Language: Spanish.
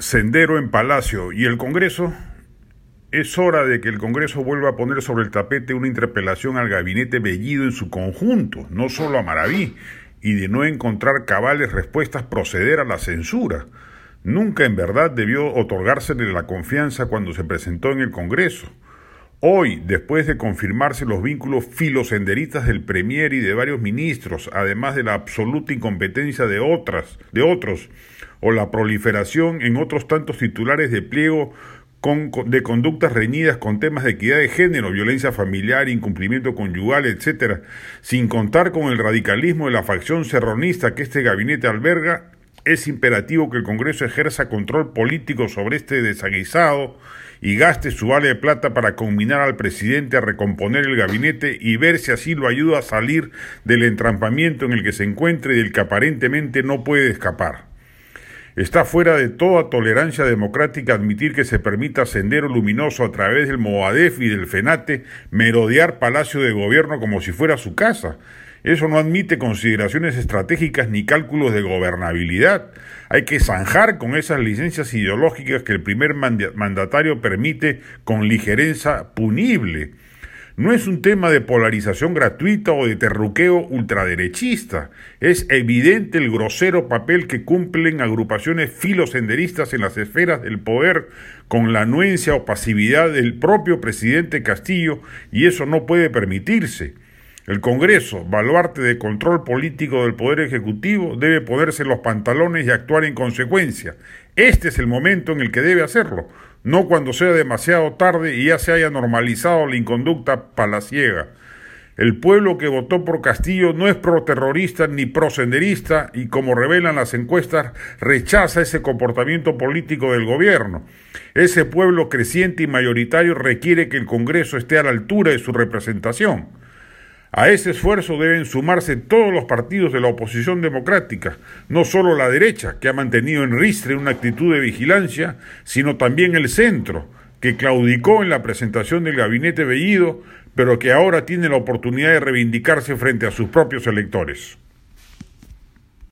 Sendero en Palacio y el Congreso. Es hora de que el Congreso vuelva a poner sobre el tapete una interpelación al gabinete Bellido en su conjunto, no solo a Maraví, y de no encontrar cabales respuestas proceder a la censura. Nunca en verdad debió otorgársele la confianza cuando se presentó en el Congreso. Hoy, después de confirmarse los vínculos filosenderistas del Premier y de varios ministros, además de la absoluta incompetencia de otras, de otros, o la proliferación en otros tantos titulares de pliego de conductas reñidas con temas de equidad de género, violencia familiar, incumplimiento conyugal, etc., sin contar con el radicalismo de la facción serronista que este gabinete alberga, es imperativo que el Congreso ejerza control político sobre este desaguisado y gaste su vale de plata para combinar al presidente a recomponer el gabinete y ver si así lo ayuda a salir del entrampamiento en el que se encuentre y del que aparentemente no puede escapar. Está fuera de toda tolerancia democrática admitir que se permita Sendero Luminoso a través del Movadef y del FENATE merodear Palacio de Gobierno como si fuera su casa, eso no admite consideraciones estratégicas ni cálculos de gobernabilidad. Hay que zanjar con esas licencias ideológicas que el primer mandatario permite con ligereza punible. No es un tema de polarización gratuita o de terruqueo ultraderechista. Es evidente el grosero papel que cumplen agrupaciones filosenderistas en las esferas del poder con la anuencia o pasividad del propio presidente Castillo y eso no puede permitirse. El Congreso, baluarte de control político del Poder Ejecutivo, debe ponerse los pantalones y actuar en consecuencia. Este es el momento en el que debe hacerlo, no cuando sea demasiado tarde y ya se haya normalizado la inconducta palaciega. El pueblo que votó por Castillo no es pro-terrorista ni pro-senderista y, como revelan las encuestas, rechaza ese comportamiento político del gobierno. Ese pueblo creciente y mayoritario requiere que el Congreso esté a la altura de su representación. A ese esfuerzo deben sumarse todos los partidos de la oposición democrática, no solo la derecha, que ha mantenido en ristre una actitud de vigilancia, sino también el centro, que claudicó en la presentación del gabinete Bellido, pero que ahora tiene la oportunidad de reivindicarse frente a sus propios electores.